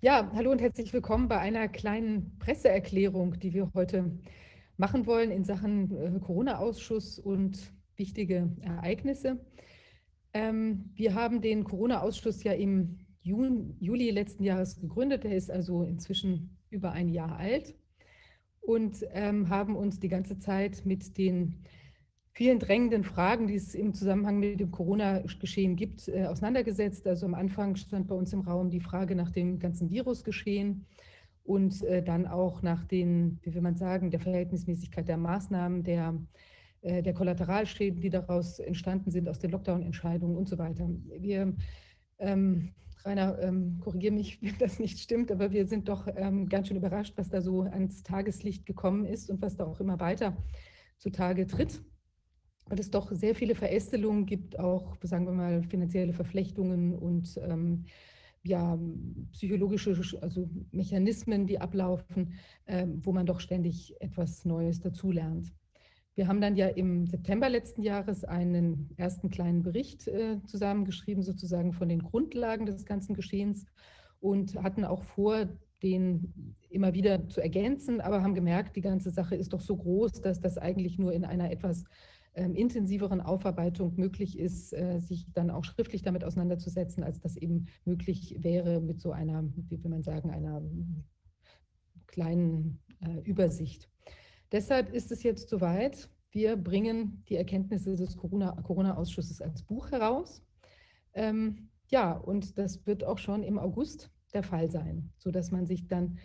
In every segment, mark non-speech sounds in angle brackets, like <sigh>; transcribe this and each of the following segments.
Ja, hallo und herzlich willkommen bei einer kleinen Presseerklärung, die wir heute machen wollen in Sachen äh, Corona-Ausschuss und wichtige Ereignisse. Ähm, wir haben den Corona-Ausschuss ja im Juli letzten Jahres gegründet. Der ist also inzwischen über ein Jahr alt und ähm, haben uns die ganze Zeit mit den vielen drängenden Fragen, die es im Zusammenhang mit dem Corona-Geschehen gibt, äh, auseinandergesetzt. Also am Anfang stand bei uns im Raum die Frage nach dem ganzen Virusgeschehen und äh, dann auch nach den, wie will man sagen, der Verhältnismäßigkeit der Maßnahmen, der, äh, der Kollateralschäden, die daraus entstanden sind aus den Lockdown-Entscheidungen und so weiter. Wir, ähm, Rainer, ähm, korrigiere mich, wenn das nicht stimmt, aber wir sind doch ähm, ganz schön überrascht, was da so ans Tageslicht gekommen ist und was da auch immer weiter zutage tritt weil es doch sehr viele Verästelungen gibt, auch, sagen wir mal, finanzielle Verflechtungen und ähm, ja, psychologische also Mechanismen, die ablaufen, äh, wo man doch ständig etwas Neues dazulernt. Wir haben dann ja im September letzten Jahres einen ersten kleinen Bericht äh, zusammengeschrieben, sozusagen von den Grundlagen des ganzen Geschehens und hatten auch vor, den immer wieder zu ergänzen, aber haben gemerkt, die ganze Sache ist doch so groß, dass das eigentlich nur in einer etwas intensiveren Aufarbeitung möglich ist, äh, sich dann auch schriftlich damit auseinanderzusetzen, als das eben möglich wäre mit so einer, wie will man sagen, einer kleinen äh, Übersicht. Deshalb ist es jetzt soweit. Wir bringen die Erkenntnisse des Corona-Ausschusses als Buch heraus. Ähm, ja, und das wird auch schon im August der Fall sein, sodass man sich dann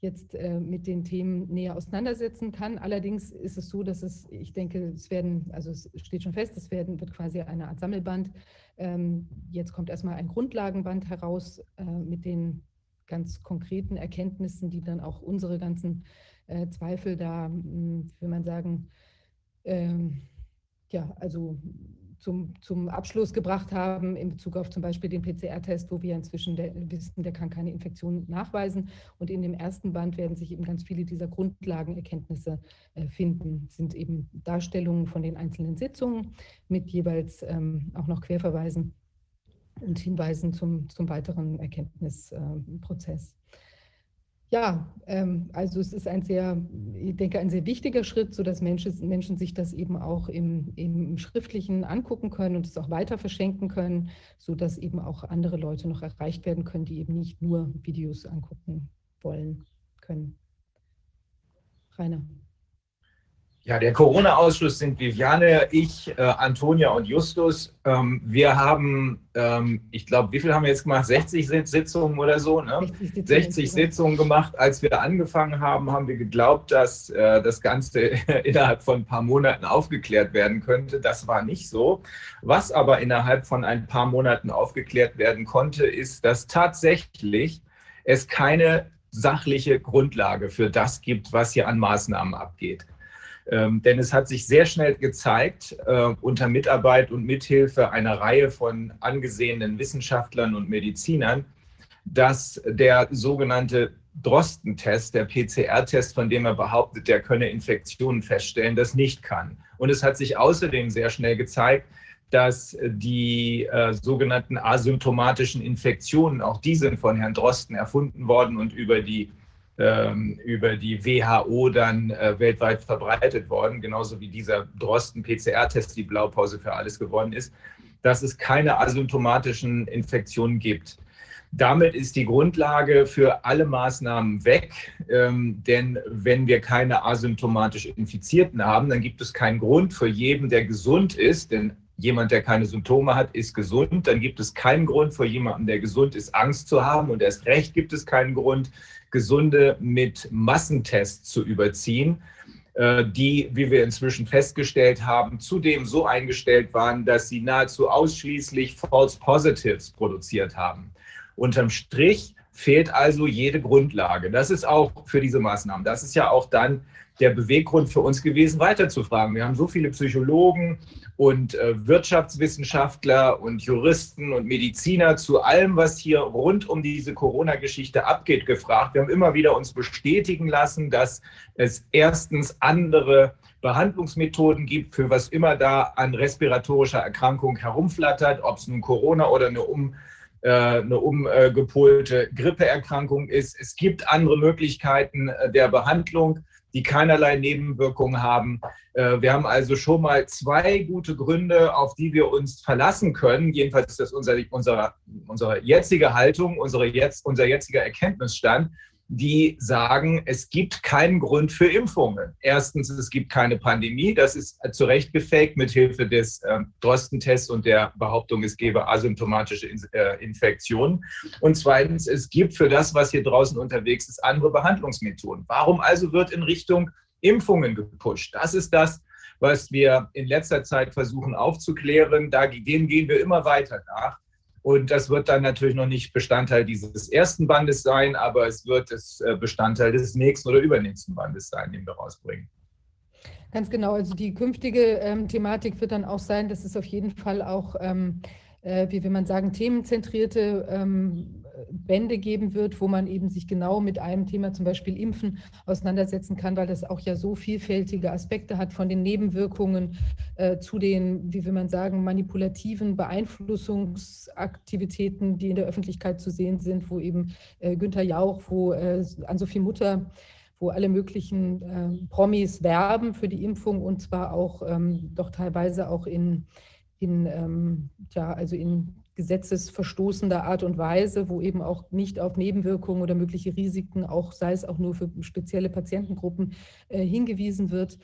jetzt äh, mit den Themen näher auseinandersetzen kann. Allerdings ist es so, dass es, ich denke, es werden, also es steht schon fest, es werden, wird quasi eine Art Sammelband. Ähm, jetzt kommt erstmal ein Grundlagenband heraus äh, mit den ganz konkreten Erkenntnissen, die dann auch unsere ganzen äh, Zweifel da, hm, will man sagen, ähm, ja, also zum, zum Abschluss gebracht haben in Bezug auf zum Beispiel den PCR-Test, wo wir inzwischen der, wissen, der kann keine Infektion nachweisen. Und in dem ersten Band werden sich eben ganz viele dieser Grundlagenerkenntnisse äh, finden. Das sind eben Darstellungen von den einzelnen Sitzungen mit jeweils ähm, auch noch Querverweisen und Hinweisen zum, zum weiteren Erkenntnisprozess. Äh, ja, ähm, also es ist ein sehr, ich denke, ein sehr wichtiger Schritt, sodass Menschen, Menschen sich das eben auch im, im Schriftlichen angucken können und es auch weiter verschenken können, sodass eben auch andere Leute noch erreicht werden können, die eben nicht nur Videos angucken wollen können. Rainer. Ja, der Corona-Ausschuss sind Viviane, ich, äh, Antonia und Justus. Ähm, wir haben, ähm, ich glaube, wie viel haben wir jetzt gemacht? 60 Sitzungen oder so, ne? 60 Sitzungen, 60 Sitzungen gemacht. Als wir angefangen haben, haben wir geglaubt, dass äh, das Ganze <laughs> innerhalb von ein paar Monaten aufgeklärt werden könnte. Das war nicht so. Was aber innerhalb von ein paar Monaten aufgeklärt werden konnte, ist, dass tatsächlich es keine sachliche Grundlage für das gibt, was hier an Maßnahmen abgeht. Ähm, denn es hat sich sehr schnell gezeigt, äh, unter Mitarbeit und Mithilfe einer Reihe von angesehenen Wissenschaftlern und Medizinern, dass der sogenannte Drosten-Test, der PCR-Test, von dem er behauptet, der könne Infektionen feststellen, das nicht kann. Und es hat sich außerdem sehr schnell gezeigt, dass die äh, sogenannten asymptomatischen Infektionen, auch die sind von Herrn Drosten erfunden worden und über die über die WHO dann äh, weltweit verbreitet worden, genauso wie dieser Drosten-PCR-Test die Blaupause für alles geworden ist, dass es keine asymptomatischen Infektionen gibt. Damit ist die Grundlage für alle Maßnahmen weg, ähm, denn wenn wir keine asymptomatisch Infizierten haben, dann gibt es keinen Grund für jeden, der gesund ist, denn jemand, der keine Symptome hat, ist gesund, dann gibt es keinen Grund für jemanden, der gesund ist, Angst zu haben und erst recht gibt es keinen Grund, Gesunde mit Massentests zu überziehen, äh, die, wie wir inzwischen festgestellt haben, zudem so eingestellt waren, dass sie nahezu ausschließlich False Positives produziert haben. Unterm Strich fehlt also jede Grundlage. Das ist auch für diese Maßnahmen. Das ist ja auch dann der Beweggrund für uns gewesen, weiterzufragen. Wir haben so viele Psychologen und äh, Wirtschaftswissenschaftler und Juristen und Mediziner zu allem, was hier rund um diese Corona-Geschichte abgeht, gefragt. Wir haben immer wieder uns bestätigen lassen, dass es erstens andere Behandlungsmethoden gibt, für was immer da an respiratorischer Erkrankung herumflattert, ob es nun Corona oder eine um äh, eine umgepolte Grippeerkrankung ist. Es gibt andere Möglichkeiten äh, der Behandlung, die keinerlei Nebenwirkungen haben. Äh, wir haben also schon mal zwei gute Gründe, auf die wir uns verlassen können. Jedenfalls ist das unser, unsere, unsere jetzige Haltung, unsere jetzt, unser jetziger Erkenntnisstand die sagen, es gibt keinen Grund für Impfungen. Erstens, es gibt keine Pandemie. Das ist zu Recht gefaked mit Hilfe des äh, Drosten-Tests und der Behauptung, es gebe asymptomatische In äh, Infektionen. Und zweitens, es gibt für das, was hier draußen unterwegs ist, andere Behandlungsmethoden. Warum also wird in Richtung Impfungen gepusht? Das ist das, was wir in letzter Zeit versuchen aufzuklären. Da, gehen wir immer weiter nach. Und das wird dann natürlich noch nicht Bestandteil dieses ersten Bandes sein, aber es wird das äh, Bestandteil des nächsten oder übernächsten Bandes sein, den wir rausbringen. Ganz genau. Also die künftige ähm, Thematik wird dann auch sein, dass es auf jeden Fall auch, ähm, äh, wie will man sagen, themenzentrierte ähm, Bände geben wird, wo man eben sich genau mit einem Thema, zum Beispiel Impfen, auseinandersetzen kann, weil das auch ja so vielfältige Aspekte hat, von den Nebenwirkungen äh, zu den, wie will man sagen, manipulativen Beeinflussungsaktivitäten, die in der Öffentlichkeit zu sehen sind, wo eben äh, Günther Jauch, wo äh, Ann-Sophie Mutter, wo alle möglichen äh, Promis werben für die Impfung und zwar auch ähm, doch teilweise auch in, in ähm, ja, also in gesetzesverstoßender Art und Weise, wo eben auch nicht auf Nebenwirkungen oder mögliche Risiken, auch sei es auch nur für spezielle Patientengruppen, äh, hingewiesen wird.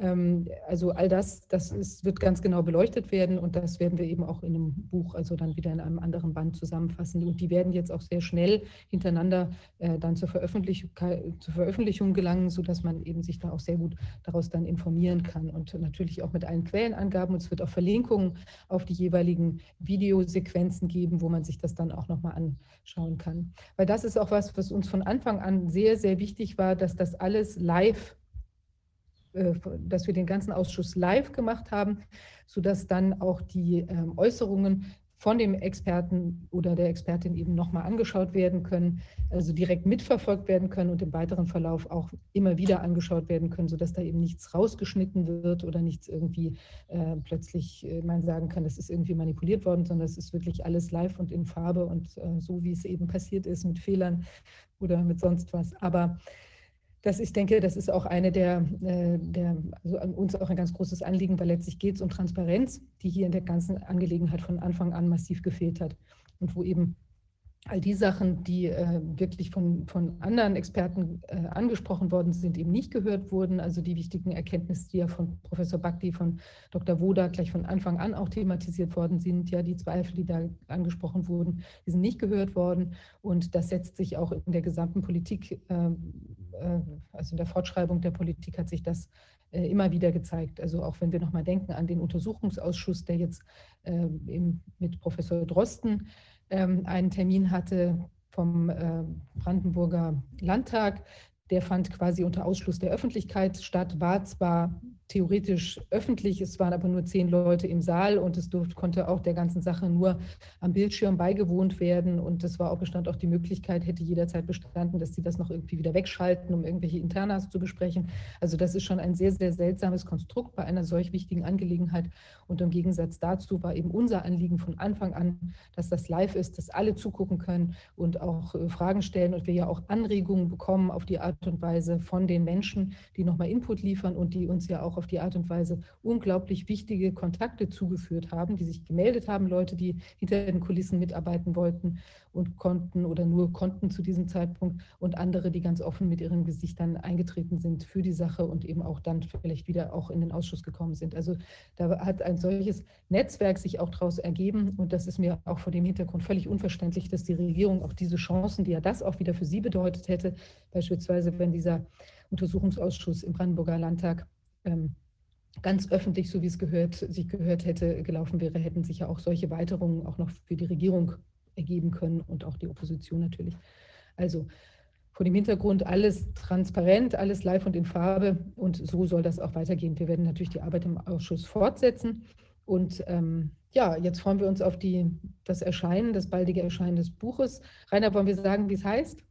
Ähm, also all das, das ist, wird ganz genau beleuchtet werden und das werden wir eben auch in einem Buch, also dann wieder in einem anderen Band zusammenfassen. Und die werden jetzt auch sehr schnell hintereinander äh, dann zur Veröffentlichung, zur Veröffentlichung gelangen, sodass man eben sich da auch sehr gut daraus dann informieren kann und natürlich auch mit allen Quellenangaben. Und es wird auch Verlinkungen auf die jeweiligen Videosequenzen geben, wo man sich das dann auch nochmal anschauen kann. Weil das ist auch was, was uns von Anfang an sehr, sehr wichtig war, dass das alles live dass wir den ganzen Ausschuss live gemacht haben, sodass dann auch die ähm, Äußerungen von dem Experten oder der Expertin eben nochmal angeschaut werden können, also direkt mitverfolgt werden können und im weiteren Verlauf auch immer wieder angeschaut werden können, sodass da eben nichts rausgeschnitten wird oder nichts irgendwie äh, plötzlich äh, man sagen kann, das ist irgendwie manipuliert worden, sondern es ist wirklich alles live und in Farbe und äh, so, wie es eben passiert ist mit Fehlern oder mit sonst was. Aber das, ich denke, das ist auch eine der, äh, der also uns auch ein ganz großes Anliegen, weil letztlich geht es um Transparenz, die hier in der ganzen Angelegenheit von Anfang an massiv gefehlt hat und wo eben all die Sachen, die äh, wirklich von, von anderen Experten äh, angesprochen worden sind, eben nicht gehört wurden. Also die wichtigen Erkenntnisse, die ja von Professor Bakti, von Dr. Woda gleich von Anfang an auch thematisiert worden sind, ja, die Zweifel, die da angesprochen wurden, die sind nicht gehört worden. Und das setzt sich auch in der gesamten Politik, äh, also in der Fortschreibung der Politik hat sich das äh, immer wieder gezeigt. Also auch wenn wir nochmal denken an den Untersuchungsausschuss, der jetzt äh, mit Professor Drosten ähm, einen Termin hatte vom äh, Brandenburger Landtag. Der fand quasi unter Ausschluss der Öffentlichkeit statt, war zwar theoretisch öffentlich. Es waren aber nur zehn Leute im Saal und es durfte, konnte auch der ganzen Sache nur am Bildschirm beigewohnt werden. Und es war auch bestand auch die Möglichkeit, hätte jederzeit bestanden, dass sie das noch irgendwie wieder wegschalten, um irgendwelche Internas zu besprechen. Also das ist schon ein sehr, sehr seltsames Konstrukt bei einer solch wichtigen Angelegenheit. Und im Gegensatz dazu war eben unser Anliegen von Anfang an, dass das live ist, dass alle zugucken können und auch äh, Fragen stellen und wir ja auch Anregungen bekommen auf die Art und Weise von den Menschen, die nochmal Input liefern und die uns ja auch auf die Art und Weise unglaublich wichtige Kontakte zugeführt haben, die sich gemeldet haben, Leute, die hinter den Kulissen mitarbeiten wollten und konnten oder nur konnten zu diesem Zeitpunkt und andere, die ganz offen mit ihren Gesichtern eingetreten sind für die Sache und eben auch dann vielleicht wieder auch in den Ausschuss gekommen sind. Also da hat ein solches Netzwerk sich auch daraus ergeben und das ist mir auch vor dem Hintergrund völlig unverständlich, dass die Regierung auch diese Chancen, die ja das auch wieder für sie bedeutet hätte, beispielsweise wenn dieser Untersuchungsausschuss im Brandenburger Landtag ähm, ganz öffentlich, so wie es gehört, sich gehört hätte, gelaufen wäre, hätten sich ja auch solche Weiterungen auch noch für die Regierung ergeben können und auch die Opposition natürlich. Also vor dem Hintergrund alles transparent, alles live und in Farbe und so soll das auch weitergehen. Wir werden natürlich die Arbeit im Ausschuss fortsetzen und ähm, ja, jetzt freuen wir uns auf die, das Erscheinen, das baldige Erscheinen des Buches. Rainer, wollen wir sagen, wie es heißt?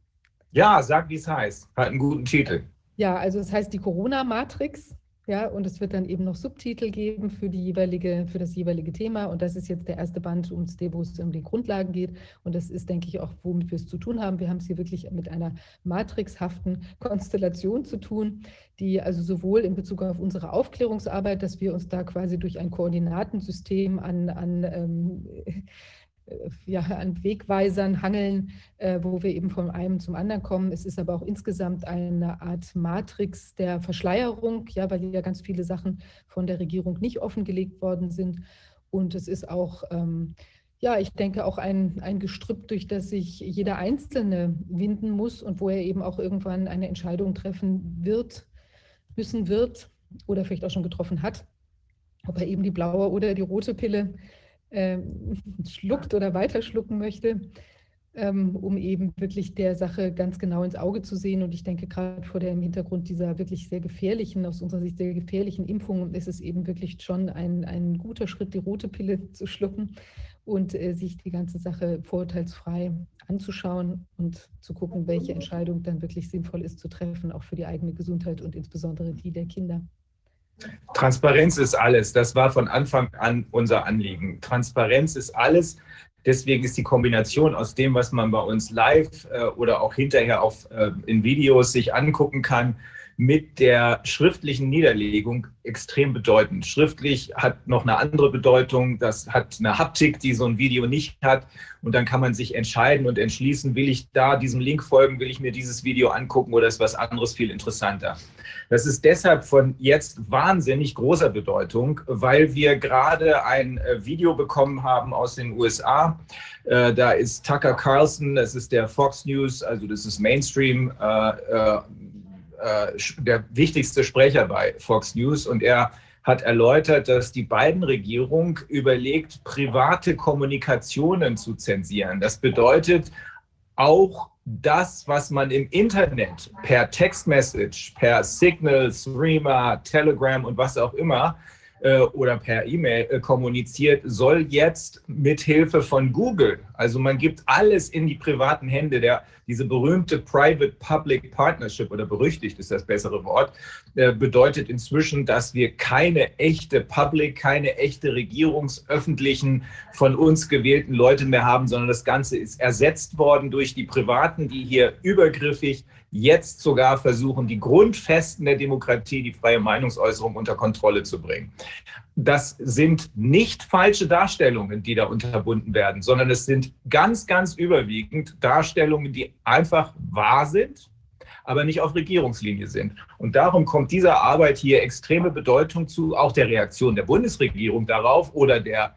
Ja, sag, wie es heißt. Hat einen guten Titel. Ja, also es heißt die Corona-Matrix Ja, und es wird dann eben noch Subtitel geben für, die jeweilige, für das jeweilige Thema. Und das ist jetzt der erste Band, wo es um die Grundlagen geht. Und das ist, denke ich, auch, womit wir es zu tun haben. Wir haben es hier wirklich mit einer matrixhaften Konstellation zu tun, die also sowohl in Bezug auf unsere Aufklärungsarbeit, dass wir uns da quasi durch ein Koordinatensystem an, an ähm, äh, ja, an Wegweisern hangeln, äh, wo wir eben von einem zum anderen kommen. Es ist aber auch insgesamt eine Art Matrix der Verschleierung, ja, weil ja ganz viele Sachen von der Regierung nicht offengelegt worden sind. Und es ist auch, ähm, ja, ich denke auch ein, ein Gestrüpp, durch das sich jeder Einzelne winden muss und wo er eben auch irgendwann eine Entscheidung treffen wird, müssen wird oder vielleicht auch schon getroffen hat, ob er eben die blaue oder die rote Pille ähm, <laughs> schluckt oder weiterschlucken möchte, ähm, um eben wirklich der Sache ganz genau ins Auge zu sehen. Und ich denke, gerade vor dem Hintergrund dieser wirklich sehr gefährlichen, aus unserer Sicht sehr gefährlichen Impfungen, ist es eben wirklich schon ein, ein guter Schritt, die rote Pille <laughs> zu schlucken und äh, sich die ganze Sache vorurteilsfrei anzuschauen und zu gucken, welche Entscheidung dann wirklich sinnvoll ist zu treffen, auch für die eigene Gesundheit und insbesondere die der Kinder. Transparenz ist alles. Das war von Anfang an unser Anliegen. Transparenz ist alles. Deswegen ist die Kombination aus dem, was man bei uns live äh, oder auch hinterher auf, äh, in Videos sich angucken kann, mit der schriftlichen Niederlegung extrem bedeutend. Schriftlich hat noch eine andere Bedeutung, das hat eine Haptik, die so ein Video nicht hat. Und dann kann man sich entscheiden und entschließen, will ich da diesem Link folgen, will ich mir dieses Video angucken oder ist was anderes viel interessanter. Das ist deshalb von jetzt wahnsinnig großer Bedeutung, weil wir gerade ein äh, Video bekommen haben aus den USA. Äh, da ist Tucker Carlson, das ist der Fox News, also das ist Mainstream äh, äh, der wichtigste Sprecher bei Fox News und er hat erläutert, dass die beiden Regierung überlegt, private Kommunikationen zu zensieren. Das bedeutet auch das, was man im Internet per Textmessage, per Signal, Streamer, Telegram und was auch immer äh, oder per E-Mail äh, kommuniziert, soll jetzt mit Hilfe von Google, also man gibt alles in die privaten Hände, der, diese berühmte Private-Public Partnership oder berüchtigt ist das bessere Wort, äh, bedeutet inzwischen, dass wir keine echte Public, keine echte regierungsöffentlichen von uns gewählten Leute mehr haben, sondern das Ganze ist ersetzt worden durch die Privaten, die hier übergriffig jetzt sogar versuchen, die Grundfesten der Demokratie, die freie Meinungsäußerung unter Kontrolle zu bringen. Das sind nicht falsche Darstellungen, die da unterbunden werden, sondern es sind ganz, ganz überwiegend Darstellungen, die einfach wahr sind, aber nicht auf Regierungslinie sind. Und darum kommt dieser Arbeit hier extreme Bedeutung zu, auch der Reaktion der Bundesregierung darauf oder der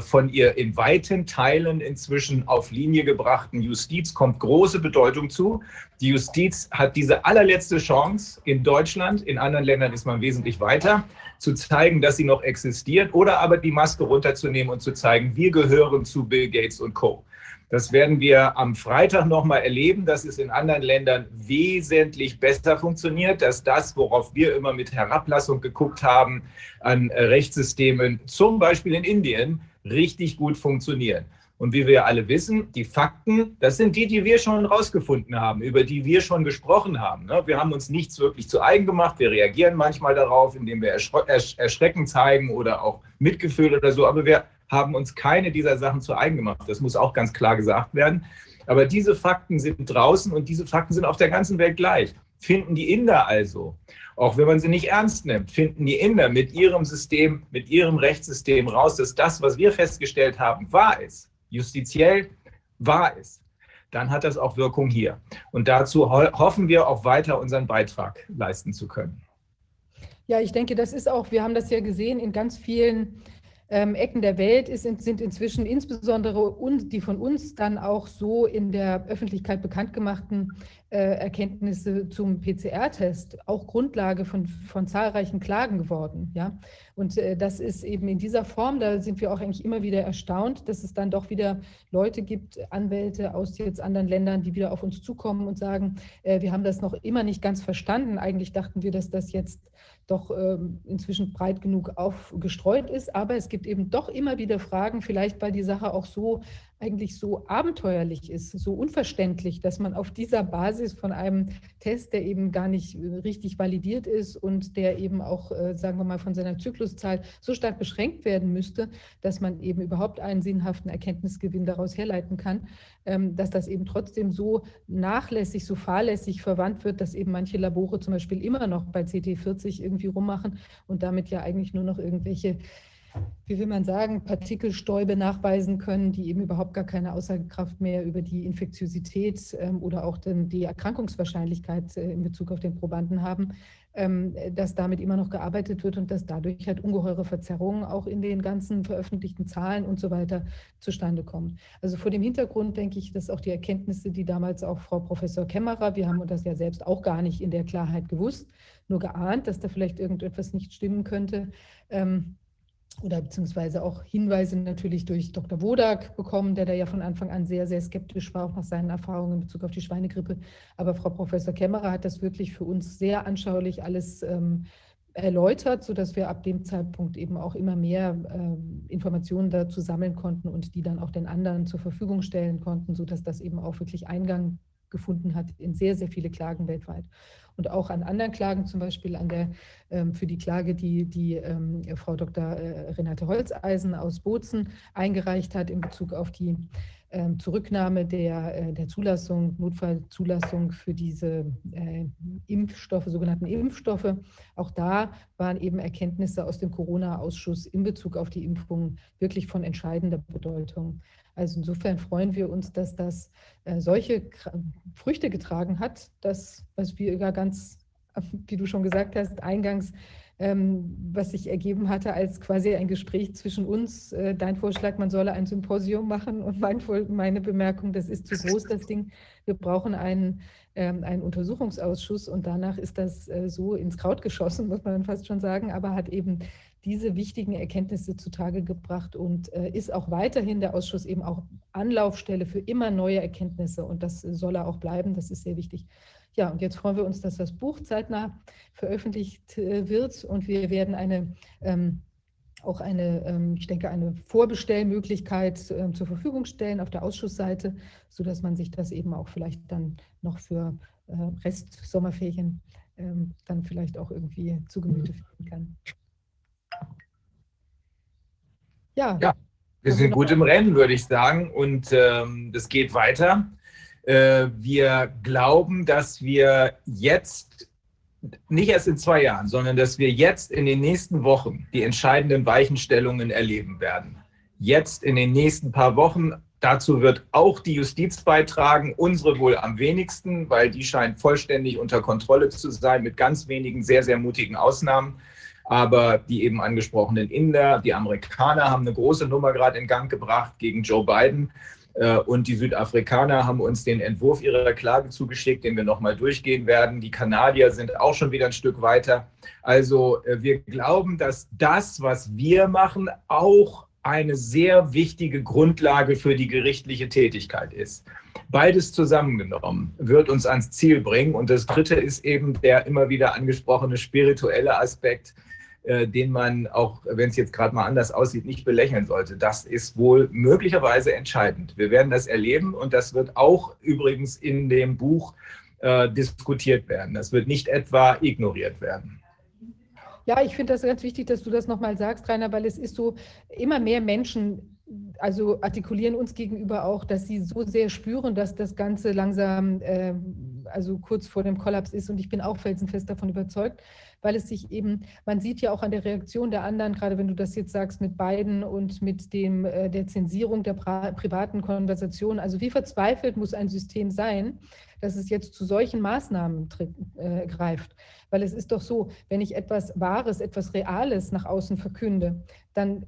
von ihr in weiten Teilen inzwischen auf Linie gebrachten Justiz kommt große Bedeutung zu. Die Justiz hat diese allerletzte Chance in Deutschland, in anderen Ländern ist man wesentlich weiter, zu zeigen, dass sie noch existiert oder aber die Maske runterzunehmen und zu zeigen, wir gehören zu Bill Gates und Co. Das werden wir am Freitag nochmal erleben, dass es in anderen Ländern wesentlich besser funktioniert, dass das, worauf wir immer mit Herablassung geguckt haben an Rechtssystemen, zum Beispiel in Indien, richtig gut funktionieren. Und wie wir alle wissen, die Fakten, das sind die, die wir schon rausgefunden haben, über die wir schon gesprochen haben. Ne? Wir haben uns nichts wirklich zu eigen gemacht. Wir reagieren manchmal darauf, indem wir Erschrecken zeigen oder auch Mitgefühl oder so. Aber wir haben uns keine dieser Sachen zu eigen gemacht. Das muss auch ganz klar gesagt werden. Aber diese Fakten sind draußen und diese Fakten sind auf der ganzen Welt gleich. Finden die Inder also, auch wenn man sie nicht ernst nimmt, finden die Inder mit ihrem System, mit ihrem Rechtssystem raus, dass das, was wir festgestellt haben, wahr ist, justiziell wahr ist, dann hat das auch Wirkung hier. Und dazu hoffen wir auch weiter unseren Beitrag leisten zu können. Ja, ich denke, das ist auch, wir haben das ja gesehen in ganz vielen ähm, Ecken der Welt ist, sind inzwischen insbesondere uns, die von uns dann auch so in der Öffentlichkeit bekannt gemachten äh, Erkenntnisse zum PCR-Test auch Grundlage von, von zahlreichen Klagen geworden. Ja? Und äh, das ist eben in dieser Form, da sind wir auch eigentlich immer wieder erstaunt, dass es dann doch wieder Leute gibt, Anwälte aus jetzt anderen Ländern, die wieder auf uns zukommen und sagen, äh, wir haben das noch immer nicht ganz verstanden. Eigentlich dachten wir, dass das jetzt doch ähm, inzwischen breit genug aufgestreut ist, aber es gibt gibt eben doch immer wieder Fragen, vielleicht weil die Sache auch so eigentlich so abenteuerlich ist, so unverständlich, dass man auf dieser Basis von einem Test, der eben gar nicht äh, richtig validiert ist und der eben auch, äh, sagen wir mal, von seiner Zykluszahl so stark beschränkt werden müsste, dass man eben überhaupt einen sinnhaften Erkenntnisgewinn daraus herleiten kann, ähm, dass das eben trotzdem so nachlässig, so fahrlässig verwandt wird, dass eben manche Labore zum Beispiel immer noch bei CT40 irgendwie rummachen und damit ja eigentlich nur noch irgendwelche wie will man sagen, Partikelstäube nachweisen können, die eben überhaupt gar keine Aussagekraft mehr über die Infektiosität ähm, oder auch die Erkrankungswahrscheinlichkeit äh, in Bezug auf den Probanden haben, ähm, dass damit immer noch gearbeitet wird und dass dadurch halt ungeheure Verzerrungen auch in den ganzen veröffentlichten Zahlen und so weiter zustande kommen. Also vor dem Hintergrund denke ich, dass auch die Erkenntnisse, die damals auch Frau Professor Kämmerer, wir haben das ja selbst auch gar nicht in der Klarheit gewusst, nur geahnt, dass da vielleicht irgendetwas nicht stimmen könnte, ähm, oder beziehungsweise auch Hinweise natürlich durch Dr. Wodak bekommen, der da ja von Anfang an sehr, sehr skeptisch war, auch nach seinen Erfahrungen in Bezug auf die Schweinegrippe. Aber Frau Professor Kämmerer hat das wirklich für uns sehr anschaulich alles ähm, erläutert, sodass wir ab dem Zeitpunkt eben auch immer mehr äh, Informationen dazu sammeln konnten und die dann auch den anderen zur Verfügung stellen konnten, sodass das eben auch wirklich Eingang gefunden hat in sehr, sehr viele Klagen weltweit und auch an anderen Klagen, zum Beispiel an der, ähm, für die Klage, die, die ähm, Frau Dr. Äh, Renate Holzeisen aus Bozen eingereicht hat in Bezug auf die ähm, Zurücknahme der, äh, der Zulassung, Notfallzulassung für diese äh, Impfstoffe, sogenannten Impfstoffe. Auch da waren eben Erkenntnisse aus dem Corona-Ausschuss in Bezug auf die Impfung wirklich von entscheidender Bedeutung. Also insofern freuen wir uns, dass das äh, solche Früchte getragen hat, das, was wir ja ganz, <laughs> wie du schon gesagt hast, eingangs, ähm, was sich ergeben hatte als quasi ein Gespräch zwischen uns. Äh, dein Vorschlag, man solle ein Symposium machen und mein, meine Bemerkung, das ist zu groß, das Ding. Wir brauchen einen, ähm, einen Untersuchungsausschuss und danach ist das äh, so ins Kraut geschossen, muss man fast schon sagen, aber hat eben diese wichtigen Erkenntnisse zutage gebracht und äh, ist auch weiterhin der Ausschuss eben auch Anlaufstelle für immer neue Erkenntnisse und das soll er auch bleiben, das ist sehr wichtig. Ja, und jetzt freuen wir uns, dass das Buch zeitnah veröffentlicht äh, wird und wir werden eine ähm, auch eine, ähm, ich denke, eine Vorbestellmöglichkeit ähm, zur Verfügung stellen auf der Ausschussseite, sodass man sich das eben auch vielleicht dann noch für äh, Rest Sommerferien ähm, dann vielleicht auch irgendwie zu Gemüte führen kann. Ja. ja wir sind gut im Rennen, würde ich sagen. Und ähm, das geht weiter. Äh, wir glauben, dass wir jetzt, nicht erst in zwei Jahren, sondern dass wir jetzt in den nächsten Wochen die entscheidenden Weichenstellungen erleben werden. Jetzt in den nächsten paar Wochen. Dazu wird auch die Justiz beitragen, unsere wohl am wenigsten, weil die scheint vollständig unter Kontrolle zu sein, mit ganz wenigen sehr, sehr mutigen Ausnahmen. Aber die eben angesprochenen Inder, die Amerikaner haben eine große Nummer gerade in Gang gebracht gegen Joe Biden. Äh, und die Südafrikaner haben uns den Entwurf ihrer Klage zugeschickt, den wir nochmal durchgehen werden. Die Kanadier sind auch schon wieder ein Stück weiter. Also äh, wir glauben, dass das, was wir machen, auch eine sehr wichtige Grundlage für die gerichtliche Tätigkeit ist. Beides zusammengenommen wird uns ans Ziel bringen. Und das Dritte ist eben der immer wieder angesprochene spirituelle Aspekt, den man auch, wenn es jetzt gerade mal anders aussieht, nicht belächeln sollte. Das ist wohl möglicherweise entscheidend. Wir werden das erleben und das wird auch übrigens in dem Buch äh, diskutiert werden. Das wird nicht etwa ignoriert werden. Ja, ich finde das ganz wichtig, dass du das nochmal sagst, Rainer, weil es ist so, immer mehr Menschen also artikulieren uns gegenüber auch, dass sie so sehr spüren, dass das Ganze langsam, äh, also kurz vor dem Kollaps ist. Und ich bin auch felsenfest davon überzeugt, weil es sich eben, man sieht ja auch an der Reaktion der anderen, gerade wenn du das jetzt sagst mit beiden und mit dem, äh, der Zensierung der privaten Konversation, also wie verzweifelt muss ein System sein, dass es jetzt zu solchen Maßnahmen äh, greift. Weil es ist doch so, wenn ich etwas Wahres, etwas Reales nach außen verkünde, dann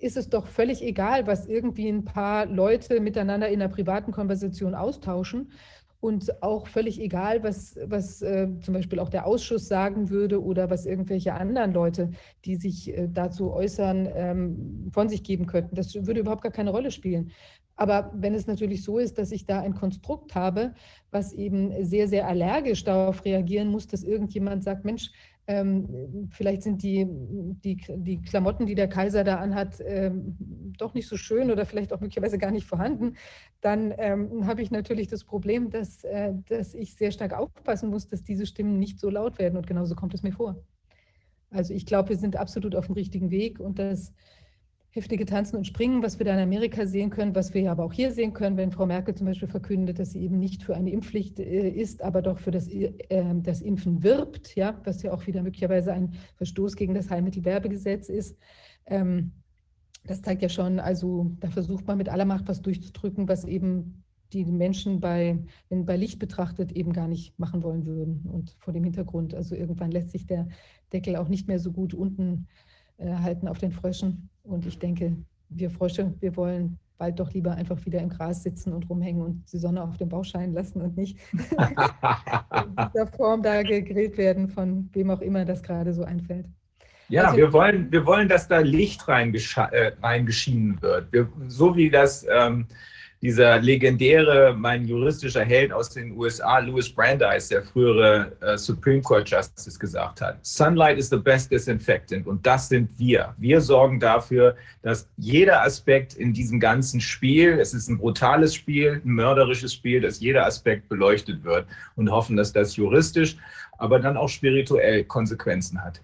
ist es doch völlig egal, was irgendwie ein paar Leute miteinander in einer privaten Konversation austauschen. Und auch völlig egal, was, was äh, zum Beispiel auch der Ausschuss sagen würde oder was irgendwelche anderen Leute, die sich äh, dazu äußern, ähm, von sich geben könnten. Das würde überhaupt gar keine Rolle spielen. Aber wenn es natürlich so ist, dass ich da ein Konstrukt habe, was eben sehr, sehr allergisch darauf reagieren muss, dass irgendjemand sagt, Mensch, ähm, vielleicht sind die, die, die Klamotten, die der Kaiser da anhat, ähm, doch nicht so schön oder vielleicht auch möglicherweise gar nicht vorhanden, dann ähm, habe ich natürlich das Problem, dass, äh, dass ich sehr stark aufpassen muss, dass diese Stimmen nicht so laut werden. Und genauso kommt es mir vor. Also ich glaube, wir sind absolut auf dem richtigen Weg und das heftige Tanzen und Springen, was wir da in Amerika sehen können, was wir aber auch hier sehen können, wenn Frau Merkel zum Beispiel verkündet, dass sie eben nicht für eine Impfpflicht äh, ist, aber doch für das, äh, das Impfen wirbt, ja, was ja auch wieder möglicherweise ein Verstoß gegen das Heilmittelwerbegesetz ist. Ähm, das zeigt ja schon, also da versucht man mit aller Macht was durchzudrücken, was eben die Menschen bei, wenn bei Licht betrachtet, eben gar nicht machen wollen würden. Und vor dem Hintergrund, also irgendwann lässt sich der Deckel auch nicht mehr so gut unten äh, halten auf den Fröschen. Und ich denke, wir Frösche, wir wollen bald doch lieber einfach wieder im Gras sitzen und rumhängen und die Sonne auf dem Bauch scheinen lassen und nicht <laughs> in dieser Form da gegrillt werden, von wem auch immer das gerade so einfällt. Ja, also, wir, wollen, wir wollen, dass da Licht äh, reingeschienen wird. Wir, so wie das ähm, dieser legendäre, mein juristischer Held aus den USA, Louis Brandeis, der frühere äh, Supreme Court Justice, gesagt hat. Sunlight is the best disinfectant. Und das sind wir. Wir sorgen dafür, dass jeder Aspekt in diesem ganzen Spiel, es ist ein brutales Spiel, ein mörderisches Spiel, dass jeder Aspekt beleuchtet wird und hoffen, dass das juristisch, aber dann auch spirituell Konsequenzen hat.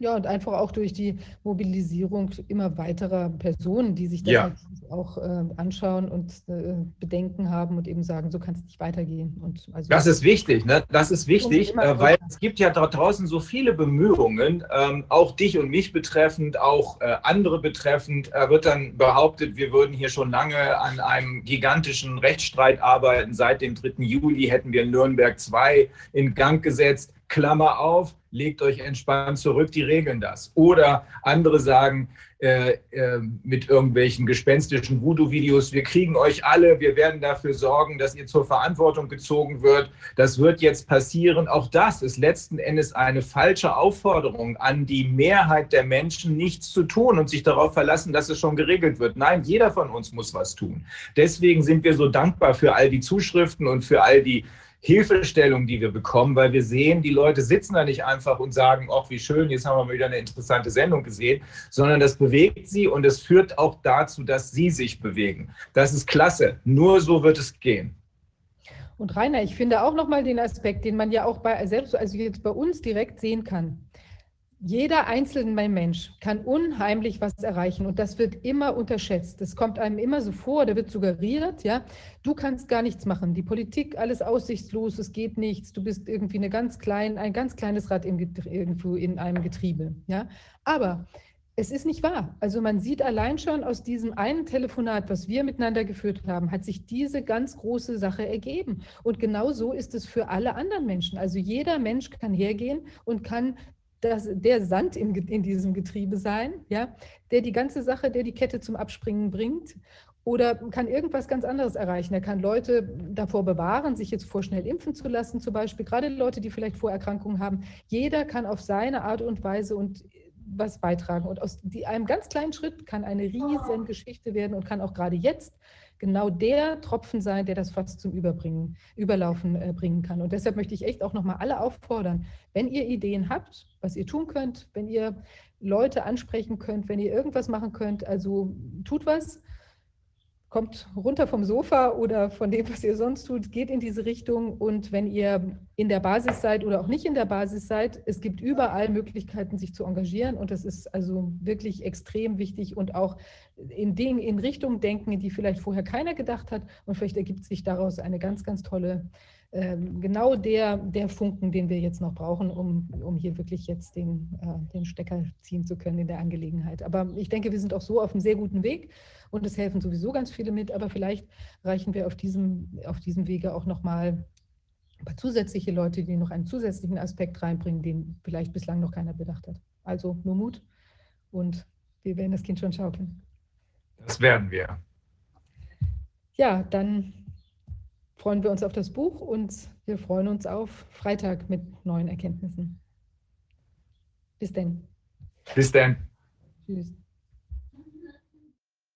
Ja, und einfach auch durch die Mobilisierung immer weiterer Personen, die sich das ja. auch äh, anschauen und äh, Bedenken haben und eben sagen, so kann es nicht weitergehen. Und also das ist wichtig, ne? Das ist wichtig, äh, weil es gibt ja dort draußen so viele Bemühungen, ähm, auch dich und mich betreffend, auch äh, andere betreffend, äh, wird dann behauptet, wir würden hier schon lange an einem gigantischen Rechtsstreit arbeiten. Seit dem 3. Juli hätten wir Nürnberg 2 in Gang gesetzt. Klammer auf, legt euch entspannt zurück, die regeln das. Oder andere sagen äh, äh, mit irgendwelchen gespenstischen Voodoo-Videos, wir kriegen euch alle, wir werden dafür sorgen, dass ihr zur Verantwortung gezogen wird. Das wird jetzt passieren. Auch das ist letzten Endes eine falsche Aufforderung an die Mehrheit der Menschen, nichts zu tun und sich darauf verlassen, dass es schon geregelt wird. Nein, jeder von uns muss was tun. Deswegen sind wir so dankbar für all die Zuschriften und für all die Hilfestellung, die wir bekommen, weil wir sehen, die Leute sitzen da nicht einfach und sagen, ach, wie schön, jetzt haben wir wieder eine interessante Sendung gesehen, sondern das bewegt sie und es führt auch dazu, dass sie sich bewegen. Das ist klasse. Nur so wird es gehen. Und Rainer, ich finde auch nochmal den Aspekt, den man ja auch bei, selbst also jetzt bei uns direkt sehen kann jeder einzelne Mensch kann unheimlich was erreichen und das wird immer unterschätzt. Es kommt einem immer so vor, da wird suggeriert, ja, du kannst gar nichts machen. Die Politik, alles aussichtslos, es geht nichts. Du bist irgendwie eine ganz klein, ein ganz kleines Rad im, irgendwo in einem Getriebe, ja. Aber es ist nicht wahr. Also man sieht allein schon aus diesem einen Telefonat, was wir miteinander geführt haben, hat sich diese ganz große Sache ergeben. Und genau so ist es für alle anderen Menschen. Also jeder Mensch kann hergehen und kann das, der Sand in, in diesem Getriebe sein, ja, der die ganze Sache, der die Kette zum Abspringen bringt oder kann irgendwas ganz anderes erreichen. Er kann Leute davor bewahren, sich jetzt vorschnell impfen zu lassen, zum Beispiel, gerade Leute, die vielleicht Vorerkrankungen haben. Jeder kann auf seine Art und Weise und was beitragen. Und aus die, einem ganz kleinen Schritt kann eine riesen Geschichte werden und kann auch gerade jetzt genau der Tropfen sein, der das fast zum Überbringen, Überlaufen äh, bringen kann. Und deshalb möchte ich echt auch nochmal alle auffordern, wenn ihr Ideen habt, was ihr tun könnt, wenn ihr Leute ansprechen könnt, wenn ihr irgendwas machen könnt, also tut was kommt runter vom Sofa oder von dem, was ihr sonst tut, geht in diese Richtung. Und wenn ihr in der Basis seid oder auch nicht in der Basis seid, es gibt überall Möglichkeiten, sich zu engagieren. Und das ist also wirklich extrem wichtig und auch in, Dingen, in Richtungen denken, die vielleicht vorher keiner gedacht hat. Und vielleicht ergibt sich daraus eine ganz, ganz tolle genau der, der Funken, den wir jetzt noch brauchen, um, um hier wirklich jetzt den, äh, den Stecker ziehen zu können in der Angelegenheit. Aber ich denke, wir sind auch so auf einem sehr guten Weg und es helfen sowieso ganz viele mit, aber vielleicht reichen wir auf diesem, auf diesem Wege auch nochmal ein paar zusätzliche Leute, die noch einen zusätzlichen Aspekt reinbringen, den vielleicht bislang noch keiner bedacht hat. Also nur Mut und wir werden das Kind schon schaukeln. Das werden wir. Ja, dann freuen wir uns auf das Buch und wir freuen uns auf Freitag mit neuen Erkenntnissen. Bis denn. Bis denn. Tschüss.